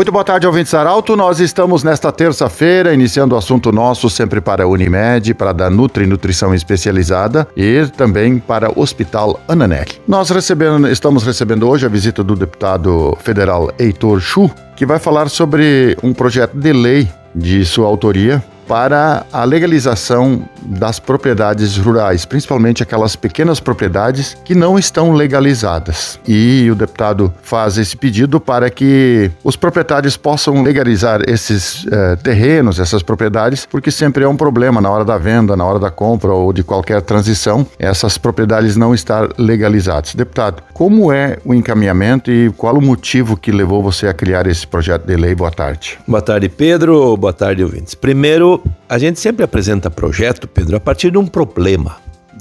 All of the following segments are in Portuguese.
Muito boa tarde, ouvintes Arauto. Nós estamos nesta terça-feira iniciando o assunto nosso sempre para a Unimed, para a Nutri Nutrição Especializada e também para o Hospital Ananelli. Nós recebendo, estamos recebendo hoje a visita do deputado federal Heitor Chu, que vai falar sobre um projeto de lei de sua autoria para a legalização das propriedades rurais, principalmente aquelas pequenas propriedades que não estão legalizadas. E o deputado faz esse pedido para que os proprietários possam legalizar esses eh, terrenos, essas propriedades, porque sempre é um problema na hora da venda, na hora da compra ou de qualquer transição, essas propriedades não estar legalizadas. Deputado, como é o encaminhamento e qual o motivo que levou você a criar esse projeto de lei? Boa tarde. Boa tarde, Pedro. Boa tarde, ouvintes. Primeiro, a gente sempre apresenta projeto, Pedro, a partir de um problema.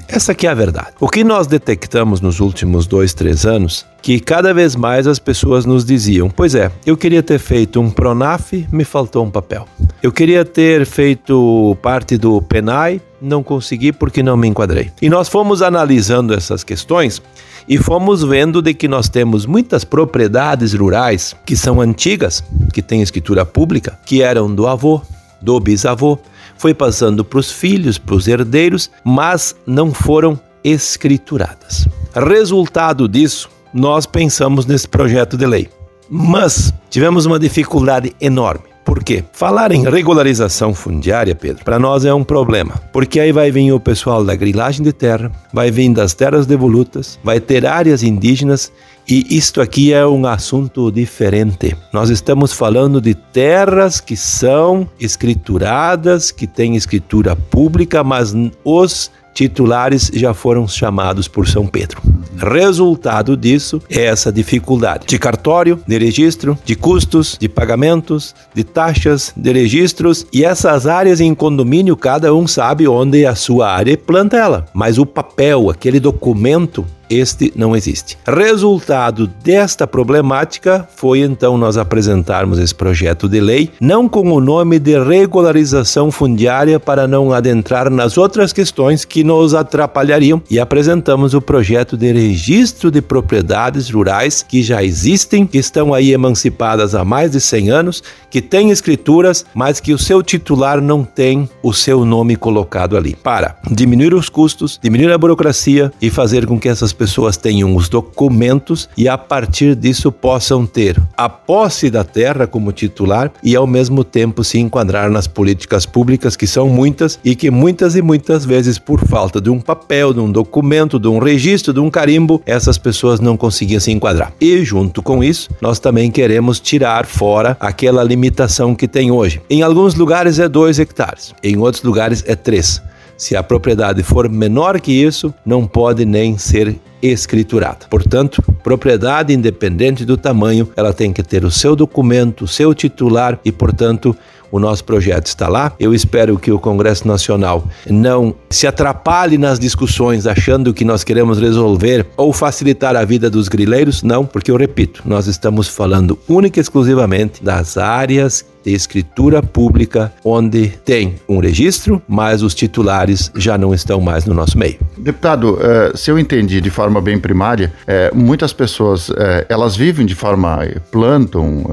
Essa aqui é a verdade. O que nós detectamos nos últimos dois, três anos, que cada vez mais as pessoas nos diziam: Pois é, eu queria ter feito um Pronaf, me faltou um papel. Eu queria ter feito parte do PENAI, não consegui porque não me enquadrei. E nós fomos analisando essas questões e fomos vendo de que nós temos muitas propriedades rurais que são antigas, que têm escritura pública, que eram do avô, do bisavô, foi passando para os filhos, para os herdeiros, mas não foram escrituradas. Resultado disso, nós pensamos nesse projeto de lei. Mas tivemos uma dificuldade enorme. Por quê? Falar em regularização fundiária, Pedro, para nós é um problema. Porque aí vai vir o pessoal da grilagem de terra, vai vir das terras devolutas, vai ter áreas indígenas e isto aqui é um assunto diferente. Nós estamos falando de terras que são escrituradas, que têm escritura pública, mas os titulares já foram chamados por São Pedro. Resultado disso é essa dificuldade de cartório, de registro, de custos, de pagamentos, de taxas, de registros e essas áreas em condomínio, cada um sabe onde a sua área planta ela, mas o papel, aquele documento este não existe. Resultado desta problemática foi então nós apresentarmos esse projeto de lei, não com o nome de regularização fundiária para não adentrar nas outras questões que nos atrapalhariam e apresentamos o projeto de registro de propriedades rurais que já existem, que estão aí emancipadas há mais de 100 anos, que têm escrituras, mas que o seu titular não tem o seu nome colocado ali. Para diminuir os custos, diminuir a burocracia e fazer com que essas pessoas tenham os documentos e a partir disso possam ter a posse da terra como titular e ao mesmo tempo se enquadrar nas políticas públicas que são muitas e que muitas e muitas vezes por falta de um papel, de um documento, de um registro, de um carimbo, essas pessoas não conseguiam se enquadrar. E junto com isso, nós também queremos tirar fora aquela limitação que tem hoje. Em alguns lugares é 2 hectares, em outros lugares é 3. Se a propriedade for menor que isso, não pode nem ser escriturada. Portanto, propriedade independente do tamanho, ela tem que ter o seu documento, o seu titular e, portanto, o nosso projeto está lá. Eu espero que o Congresso Nacional não se atrapalhe nas discussões achando que nós queremos resolver ou facilitar a vida dos grileiros. Não, porque eu repito, nós estamos falando única e exclusivamente das áreas de escritura pública onde tem um registro, mas os titulares já não estão mais no nosso meio. Deputado, eh, se eu entendi de forma bem primária, eh, muitas pessoas eh, elas vivem de forma plantam,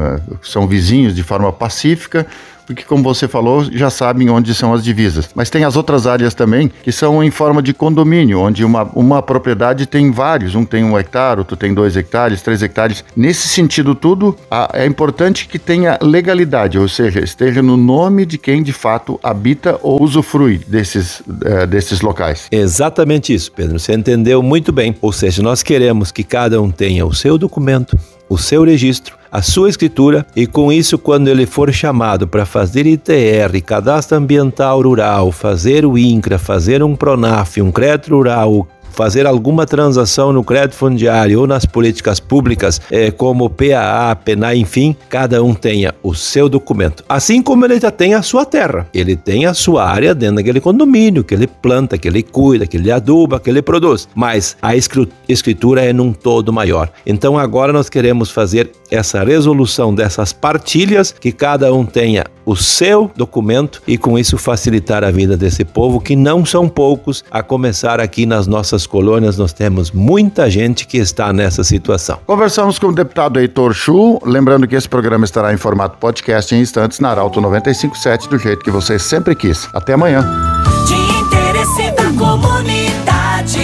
são vizinhos de forma pacífica porque como você falou, já sabem onde são as divisas. Mas tem as outras áreas também que são em forma de condomínio, onde uma, uma propriedade tem vários, um tem um hectare, outro tem dois hectares, três hectares. Nesse sentido tudo, a, é importante que tenha legalidade, ou seja, esteja no nome de quem de fato habita ou usufrui desses, é, desses locais. Exatamente isso, Pedro. Você entendeu muito bem. Ou seja, nós queremos que cada um tenha o seu documento, o seu registro, a sua escritura e com isso quando ele for chamado para fazer ITR, cadastro ambiental rural, fazer o INCRA, fazer um PRONAF, um crédito rural, fazer alguma transação no crédito fundiário ou nas políticas públicas, é, como PAA, PENA, enfim, cada um tenha o seu documento. Assim como ele já tem a sua terra, ele tem a sua área dentro daquele condomínio, que ele planta, que ele cuida, que ele aduba, que ele produz. Mas a escritura é num todo maior. Então agora nós queremos fazer essa resolução dessas partilhas, que cada um tenha o seu documento e com isso facilitar a vida desse povo, que não são poucos, a começar aqui nas nossas colônias, nós temos muita gente que está nessa situação. Conversamos com o deputado Heitor Chu, lembrando que esse programa estará em formato podcast em instantes na Arauto 957, do jeito que você sempre quis. Até amanhã. De interesse da comunidade,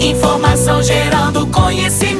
informação gerando conhecimento.